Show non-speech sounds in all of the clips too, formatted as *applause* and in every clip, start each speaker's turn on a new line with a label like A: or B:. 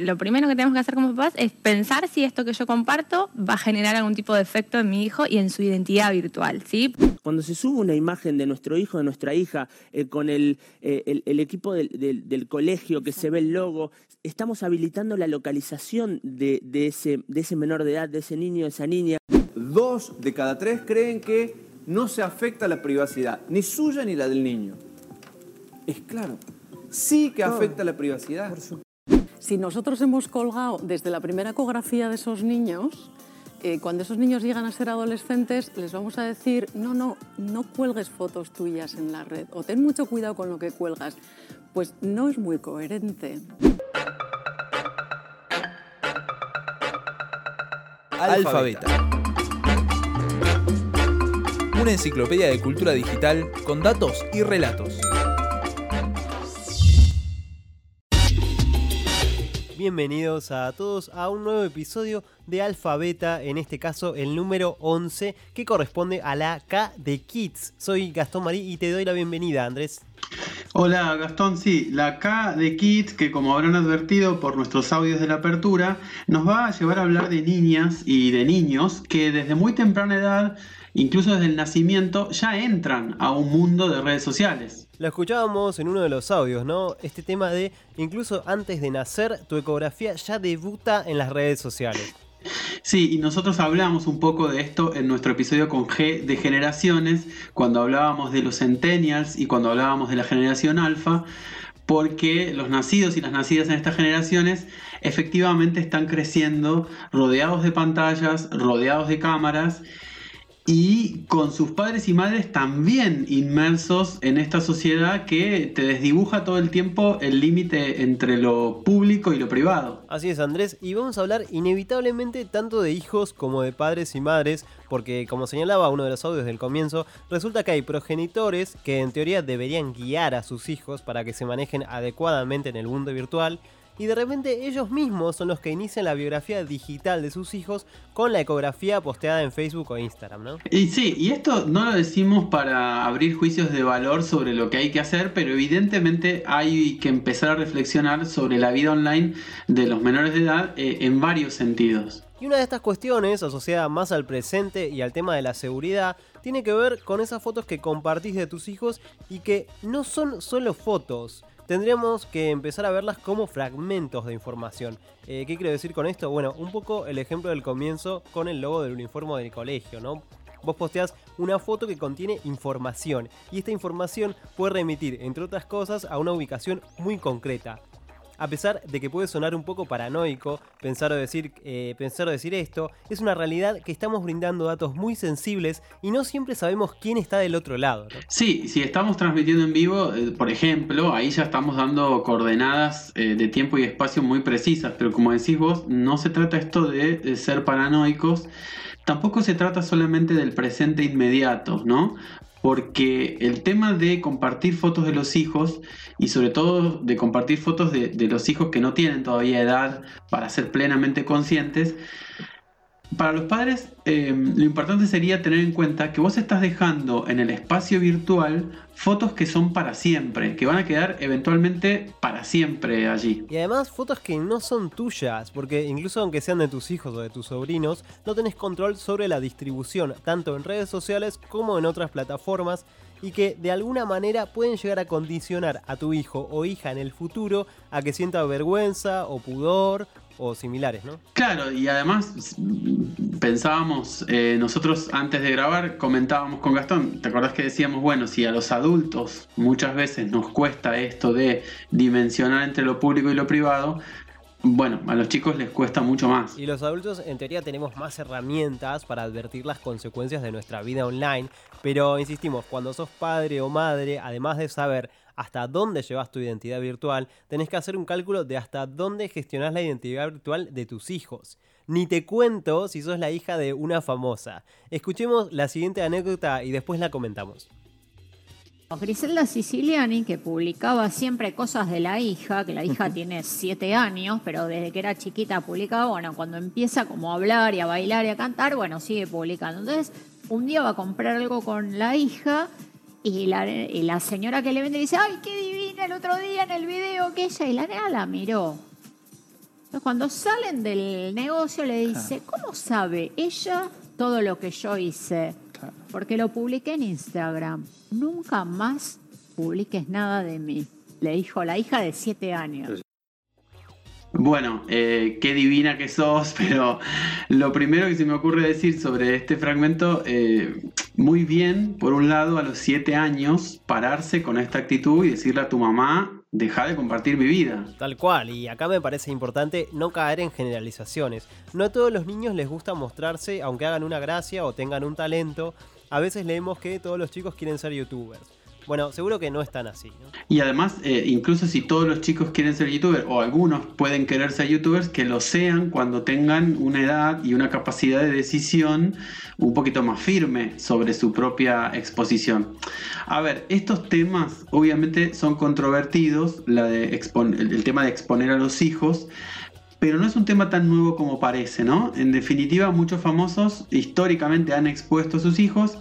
A: Lo primero que tenemos que hacer como papás es pensar si esto que yo comparto va a generar algún tipo de efecto en mi hijo y en su identidad virtual, ¿sí?
B: Cuando se sube una imagen de nuestro hijo, de nuestra hija, eh, con el, eh, el- el equipo del, del- del colegio, que se ve el logo, estamos habilitando la localización de, de ese, de ese menor de edad, de ese niño, de esa niña.
C: Dos de cada tres creen que no se afecta la privacidad, ni suya ni la del niño. Es claro, sí que afecta la privacidad.
D: Si nosotros hemos colgado desde la primera ecografía de esos niños, eh, cuando esos niños llegan a ser adolescentes, les vamos a decir, no, no, no cuelgues fotos tuyas en la red o ten mucho cuidado con lo que cuelgas. Pues no es muy coherente.
E: Alfabeta. Una enciclopedia de cultura digital con datos y relatos.
F: Bienvenidos a todos a un nuevo episodio de Alfabeta, en este caso el número 11, que corresponde a la K de Kids. Soy Gastón Marí y te doy la bienvenida, Andrés.
G: Hola Gastón, sí, la K de Kids, que como habrán advertido por nuestros audios de la apertura, nos va a llevar a hablar de niñas y de niños que desde muy temprana edad, incluso desde el nacimiento, ya entran a un mundo de redes sociales.
F: Lo escuchábamos en uno de los audios, ¿no? Este tema de incluso antes de nacer, tu ecografía ya debuta en las redes sociales.
G: Sí, y nosotros hablamos un poco de esto en nuestro episodio con G de generaciones, cuando hablábamos de los centennials y cuando hablábamos de la generación alfa, porque los nacidos y las nacidas en estas generaciones efectivamente están creciendo rodeados de pantallas, rodeados de cámaras y con sus padres y madres también inmersos en esta sociedad que te desdibuja todo el tiempo el límite entre lo público y lo privado.
F: Así es, Andrés, y vamos a hablar inevitablemente tanto de hijos como de padres y madres, porque como señalaba uno de los audios del comienzo, resulta que hay progenitores que en teoría deberían guiar a sus hijos para que se manejen adecuadamente en el mundo virtual, y de repente ellos mismos son los que inician la biografía digital de sus hijos con la ecografía posteada en Facebook o Instagram, ¿no?
G: Y sí, y esto no lo decimos para abrir juicios de valor sobre lo que hay que hacer, pero evidentemente hay que empezar a reflexionar sobre la vida online de los menores de edad eh, en varios sentidos.
F: Y una de estas cuestiones, asociada más al presente y al tema de la seguridad, tiene que ver con esas fotos que compartís de tus hijos y que no son solo fotos. Tendríamos que empezar a verlas como fragmentos de información. Eh, ¿Qué quiero decir con esto? Bueno, un poco el ejemplo del comienzo con el logo del uniforme del colegio, ¿no? Vos posteás una foto que contiene información y esta información puede remitir, entre otras cosas, a una ubicación muy concreta. A pesar de que puede sonar un poco paranoico pensar o decir, eh, pensar o decir esto, es una realidad que estamos brindando datos muy sensibles y no siempre sabemos quién está del otro lado.
G: Sí, si estamos transmitiendo en vivo, eh, por ejemplo, ahí ya estamos dando coordenadas eh, de tiempo y espacio muy precisas, pero como decís vos, no se trata esto de ser paranoicos, tampoco se trata solamente del presente inmediato, ¿no? Porque el tema de compartir fotos de los hijos y sobre todo de compartir fotos de, los hijos que no tienen todavía edad para ser plenamente conscientes, para los padres, eh, lo importante sería tener en cuenta que vos estás dejando en el espacio virtual fotos que son para siempre, que van a quedar eventualmente para siempre allí.
F: Y además fotos que no son tuyas, porque incluso aunque sean de tus hijos o de tus sobrinos, no tenés control sobre la distribución, tanto en redes sociales como en otras plataformas, y que de alguna manera pueden llegar a condicionar a tu hijo o hija en el futuro a que sienta vergüenza o pudor o similares, ¿no?
G: Claro, y además pensábamos, eh, nosotros antes de grabar comentábamos con Gastón, ¿te acordás que decíamos, bueno, si a los adultos muchas veces nos cuesta esto de dimensionar entre lo público y lo privado, bueno, a los chicos les cuesta mucho más.
F: Y los adultos en teoría tenemos más herramientas para advertir las consecuencias de nuestra vida online, pero insistimos, cuando sos padre o madre, además de saber hasta dónde llevas tu identidad virtual, tenés que hacer un cálculo de hasta dónde gestionás la identidad virtual de tus hijos. Ni te cuento si sos la hija de una famosa. Escuchemos la siguiente anécdota y después la comentamos.
H: Griselda Siciliani, que publicaba siempre cosas de la hija, que la hija tiene siete años, pero desde que era chiquita publicaba, bueno, cuando empieza como a hablar y a bailar y a cantar, bueno, sigue publicando. Entonces, un día va a comprar algo con la hija y la, y la señora que le vende dice, ay, qué divina el otro día en el video que ella, y la nena la miró. Entonces, cuando salen del negocio, le dice, ¿cómo sabe ella todo lo que yo hice? Porque lo publiqué en Instagram. Nunca más publiques nada de mí, le dijo la hija de siete años.
G: Bueno, eh, qué divina que sos, *laughs* pero lo primero que se me ocurre decir sobre este fragmento, eh, muy bien, por un lado, a los siete años, pararse con esta actitud y decirle a tu mamá, deja de compartir mi vida.
F: Tal cual, y acá me parece importante no caer en generalizaciones. No a todos los niños les gusta mostrarse, aunque hagan una gracia o tengan un talento. A veces leemos que todos los chicos quieren ser youtubers. Bueno, seguro que no es tan así.
G: Y además, eh, incluso si todos los chicos quieren ser youtubers, o algunos pueden querer ser youtubers, que lo sean cuando tengan una edad y una capacidad de decisión un poquito más firme sobre su propia exposición. A ver, estos temas obviamente son controvertidos, el, el tema de exponer a los hijos, pero no es un tema tan nuevo como parece, ¿no? En definitiva, muchos famosos históricamente han expuesto a sus hijos,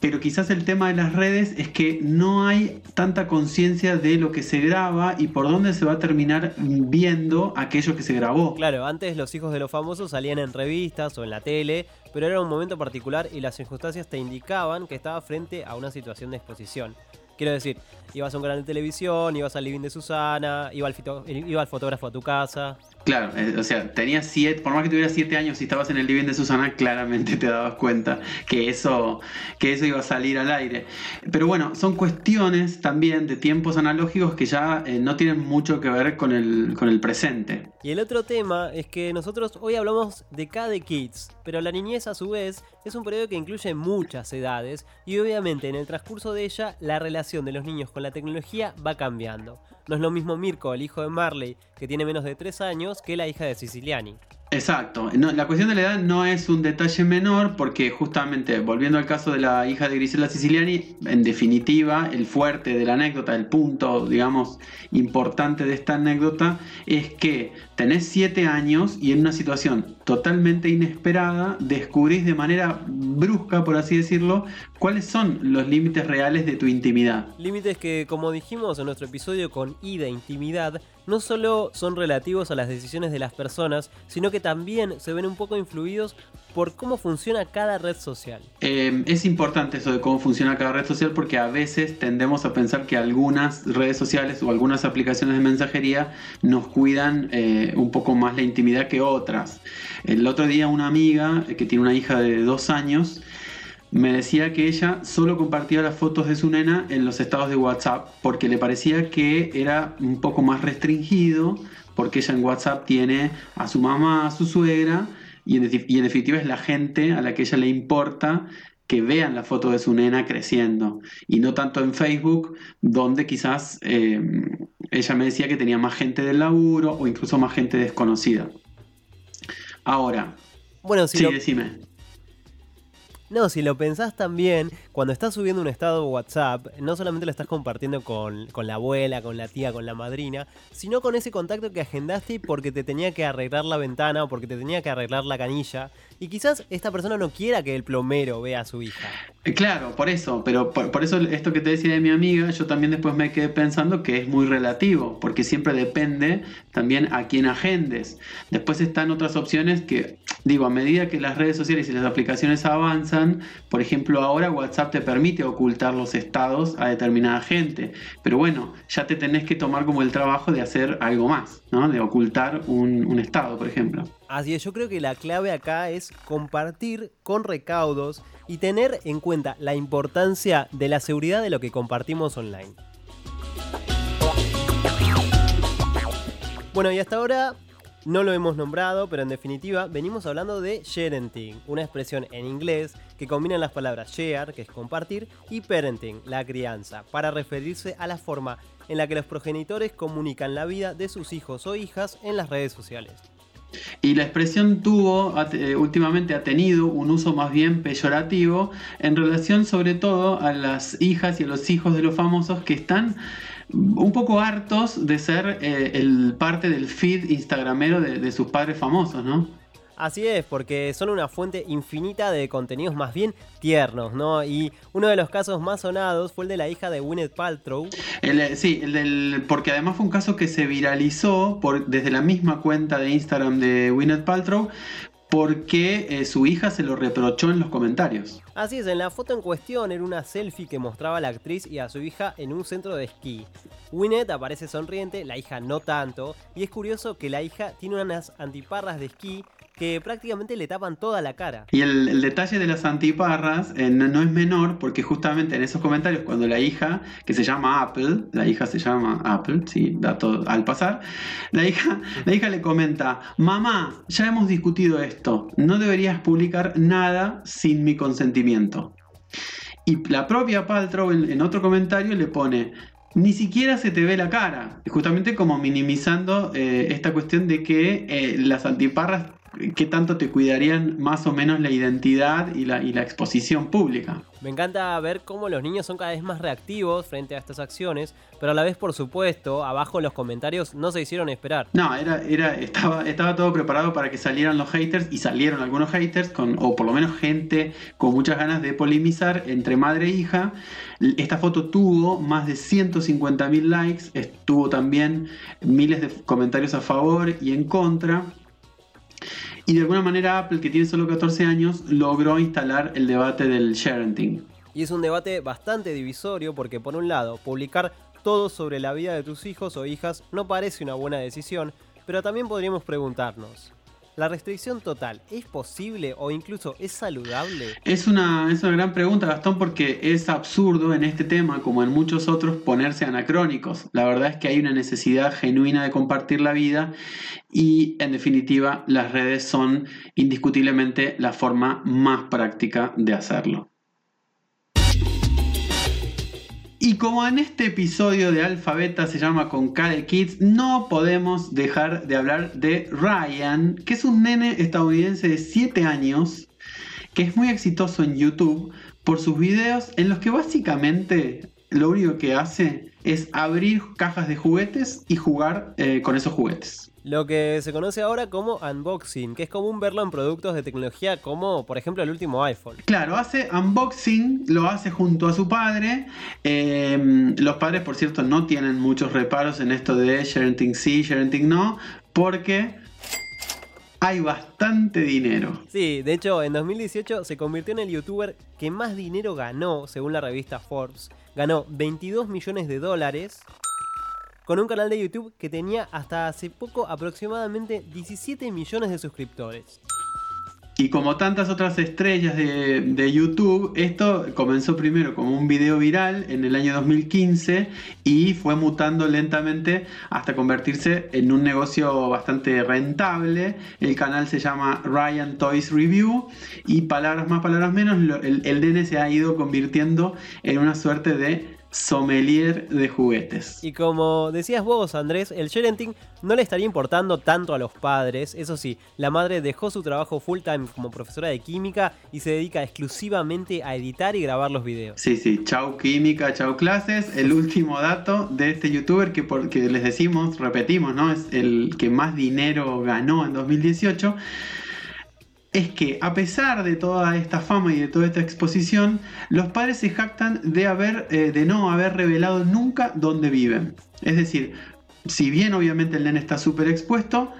G: pero quizás el tema de las redes es que no hay tanta conciencia de lo que se graba y por dónde se va a terminar viendo aquello que se grabó.
F: Claro, antes los hijos de los famosos salían en revistas o en la tele, pero era un momento particular y las circunstancias te indicaban que estaba frente a una situación de exposición. Quiero decir, ibas a un canal de televisión, ibas al living de Susana, iba al, iba al fotógrafo a tu casa.
G: Claro, eh, o sea, tenías siete, por más que tuvieras siete años y estabas en el living de Susana, claramente te dabas cuenta que eso, que eso iba a salir al aire. Pero bueno, son cuestiones también de tiempos analógicos que ya eh, no tienen mucho que ver con el, con el presente.
F: Y el otro tema es que nosotros hoy hablamos de KD Kids, pero la niñez a su vez es un periodo que incluye muchas edades y obviamente en el transcurso de ella la relación de los niños con la tecnología va cambiando. No es lo mismo Mirko, el hijo de Marley, que tiene menos de 3 años, que la hija de Siciliani.
G: Exacto. No, la cuestión de la edad no es un detalle menor porque justamente, volviendo al caso de la hija de Grisela Siciliani, en definitiva, el fuerte de la anécdota, el punto, digamos, importante de esta anécdota es que tenés siete años y en una situación totalmente inesperada descubrís de manera brusca, por así decirlo, cuáles son los límites reales de tu intimidad.
F: Límites que, como dijimos en nuestro episodio con I de intimidad, no solo son relativos a las decisiones de las personas, sino que también se ven un poco influidos por cómo funciona cada red social.
G: Eh, es importante eso de cómo funciona cada red social porque a veces tendemos a pensar que algunas redes sociales o algunas aplicaciones de mensajería nos cuidan eh, un poco más la intimidad que otras. El otro día una amiga eh, que tiene una hija de dos años me decía que ella solo compartía las fotos de su nena en los estados de WhatsApp porque le parecía que era un poco más restringido porque ella en WhatsApp tiene a su mamá, a su suegra y en, defi- y en definitiva es la gente a la que ella le importa que vean la foto de su nena creciendo y no tanto en Facebook donde quizás eh, ella me decía que tenía más gente del laburo o incluso más gente desconocida. Ahora,
F: Bueno, si
G: sí,
F: lo,
G: decime.
F: No, si lo pensás también, cuando estás subiendo un estado de WhatsApp, no solamente lo estás compartiendo con, con la abuela, con la tía, con la madrina, sino con ese contacto que agendaste porque te tenía que arreglar la ventana o porque te tenía que arreglar la canilla. Y quizás esta persona no quiera que el plomero vea a su hija.
G: Eh, Claro, por eso, pero por, eso esto que te decía de mi amiga, yo también después me quedé pensando que es muy relativo, porque siempre depende también a quién agendes. Después están otras opciones que, digo, a medida que las redes sociales y las aplicaciones avanzan, por ejemplo, ahora WhatsApp te permite ocultar los estados a determinada gente, pero bueno, ya te tenés que tomar como el trabajo de hacer algo más, ¿no? De ocultar un estado, por ejemplo.
F: Así es, yo creo que la clave acá es compartir con recaudos y tener en cuenta la importancia de la seguridad de lo que compartimos online. Bueno, y hasta ahora no lo hemos nombrado, pero en definitiva venimos hablando de sharenting, una expresión en inglés que combina las palabras share, que es compartir, y parenting, la crianza, para referirse a la forma en la que los progenitores comunican la vida de sus hijos o hijas en las redes sociales.
G: Y la expresión tuvo, eh, últimamente ha tenido un uso más bien peyorativo en relación sobre todo a las hijas y a los hijos de los famosos que están un poco hartos de ser eh, el parte del feed instagramero de, de sus padres famosos, ¿no?
F: Así es, porque son una fuente infinita de contenidos más bien tiernos, ¿no? Y uno de los casos más sonados fue el de la hija de Gwyneth Paltrow.
G: El, sí, el del, porque además fue un caso que se viralizó por, desde la misma cuenta de Instagram de Gwyneth Paltrow, porque eh, su hija se lo reprochó en los comentarios.
F: Así es, en la foto en cuestión era una selfie que mostraba a la actriz y a su hija en un centro de esquí. Winnet aparece sonriente, la hija no tanto, y es curioso que la hija tiene unas antiparras de esquí que prácticamente le tapan toda la cara.
G: Y el, detalle de las antiparras eh, no, es menor porque justamente en esos comentarios cuando la hija, que se llama Apple, la hija se llama Apple, sí, dato al pasar, la hija, la hija le comenta, mamá, ya hemos discutido esto, no deberías publicar nada sin mi consentimiento. Y la propia Paltrow en, otro comentario le pone, ni siquiera se te ve la cara. Justamente como minimizando eh, esta cuestión de que eh, las antiparras qué tanto te cuidarían más o menos la identidad y la, y la exposición pública.
F: Me encanta ver cómo los niños son cada vez más reactivos frente a estas acciones, pero a la vez, por supuesto, abajo en los comentarios no se hicieron esperar.
G: No, era, era, estaba, estaba todo preparado para que salieran los haters y salieron algunos haters, con, o por lo menos gente con muchas ganas de polemizar entre madre e hija. Esta foto tuvo más de 150.000 likes, estuvo también miles de comentarios a favor y en contra. Y de alguna manera Apple, que tiene solo 14 años, logró instalar el debate del sharing.
F: Y es un debate bastante divisorio porque por un lado, publicar todo sobre la vida de tus hijos o hijas no parece una buena decisión, pero también podríamos preguntarnos, ¿La restricción total es posible o incluso es saludable?
G: Es una, es una gran pregunta, Gastón, porque es absurdo en este tema, como en muchos otros, ponerse anacrónicos. La verdad es que hay una necesidad genuina de compartir la vida y, en definitiva, las redes son indiscutiblemente la forma más práctica de hacerlo. Y como en este episodio de Alfabeta se llama con K de Kids, no podemos dejar de hablar de Ryan, que es un nene estadounidense de 7 años, que es muy exitoso en YouTube por sus videos en los que básicamente lo único que hace es abrir cajas de juguetes y jugar eh, con esos juguetes
F: lo que se conoce ahora como unboxing, que es común verlo en productos de tecnología como por ejemplo el último iPhone.
G: Claro, hace unboxing, lo hace junto a su padre. Em, los padres, por cierto, no tienen muchos reparos en esto de sharing sí, sharing no, porque hay bastante dinero.
F: Sí, de hecho, en 2018 se convirtió en el youtuber que más dinero ganó, según la revista Forbes. Ganó 22 millones de dólares con un canal de YouTube que tenía hasta hace poco aproximadamente 17 millones de suscriptores.
G: Y como tantas otras estrellas de, YouTube, esto comenzó primero como un video viral en el año 2015 y fue mutando lentamente hasta convertirse en un negocio bastante rentable. El canal se llama Ryan Toys Review y palabras más, palabras menos, el, el DN se ha ido convirtiendo en una suerte de sommelier de juguetes.
F: Y como decías vos, Andrés, el sharenting no le estaría importando tanto a los padres. Eso sí, la madre dejó su trabajo full time como profesora de química y se dedica exclusivamente a editar y grabar los videos.
G: Sí, sí, chau química, chau clases. El último dato de este youtuber que porque les decimos, repetimos, ¿no? Es el que más dinero ganó en 2018 es que a pesar de toda esta fama y de toda esta exposición, los padres se jactan de, haber, eh, de no haber revelado nunca dónde viven. Es decir, si bien obviamente el nene está súper expuesto,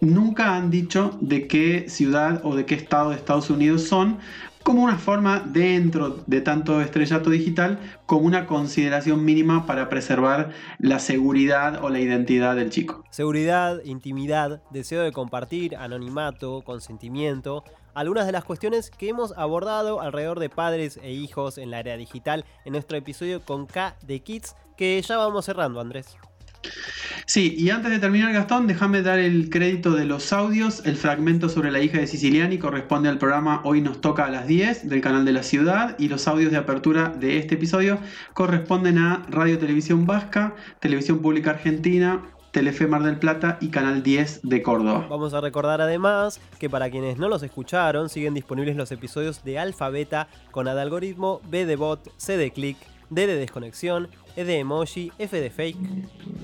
G: nunca han dicho de qué ciudad o de qué estado de Estados Unidos son, como una forma dentro de tanto estrellato digital como una consideración mínima para preservar la seguridad o la identidad del chico.
F: Seguridad, intimidad, deseo de compartir, anonimato, consentimiento, algunas de las cuestiones que hemos abordado alrededor de padres e hijos en la era digital en nuestro episodio con K de Kids que ya vamos cerrando Andrés.
G: Sí, y antes de terminar, Gastón, déjame dar el crédito de los audios. El fragmento sobre la hija de Siciliani corresponde al programa Hoy nos toca a las 10 del canal de la ciudad y los audios de apertura de este episodio corresponden a Radio Televisión Vasca, Televisión Pública Argentina, Telefe Mar del Plata y Canal 10 de Córdoba.
F: Vamos a recordar además que para quienes no los escucharon, siguen disponibles los episodios de Alfabeta con Ad Algoritmo, B de Bot, C de Click, D de desconexión, E de emoji, F de fake.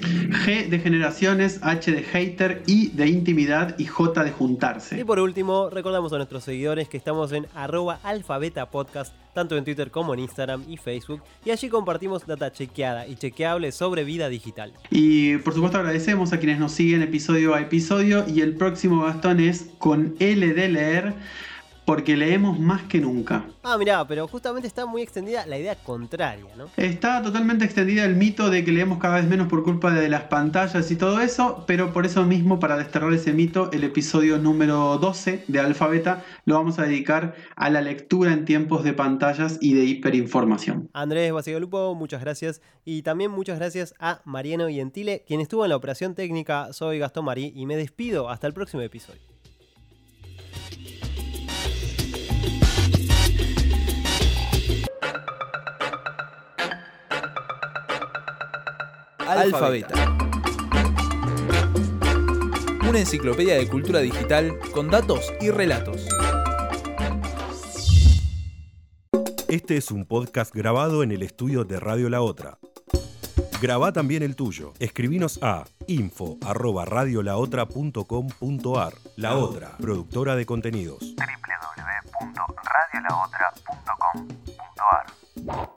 G: G de generaciones, H de hater, I de intimidad y J de
F: Y
G: juntarse.
F: por último, recordamos a nuestros seguidores que estamos en arroba alfabeta podcast, tanto en Twitter como en Instagram y Facebook, y allí compartimos data chequeada y chequeable sobre vida digital.
G: Y por supuesto agradecemos a quienes nos siguen episodio a episodio y el próximo Gastón es con L de leer porque leemos más que nunca.
F: Ah, mirá, pero justamente está muy extendida la idea contraria, ¿no?
G: Está totalmente extendida el mito de que leemos cada vez menos por culpa de las pantallas y todo eso, pero por eso mismo, para desterrar ese mito, el episodio número 12 de Alfabeta lo vamos a dedicar a la lectura en tiempos de pantallas y de hiperinformación.
F: Andrés Basigalupo, muchas gracias. Y también muchas gracias a Mariano Gentile, quien estuvo en la operación técnica. Soy Gastón Marí y me despido. Hasta el próximo episodio.
E: Alfabeta. Una enciclopedia de cultura digital con datos y relatos.
I: Este es un podcast grabado en el estudio de Radio La Otra. Graba también el tuyo. Escribinos a info@radiolaotra.com.ar. La Otra, productora de contenidos.
J: www.radiolaotra.com.ar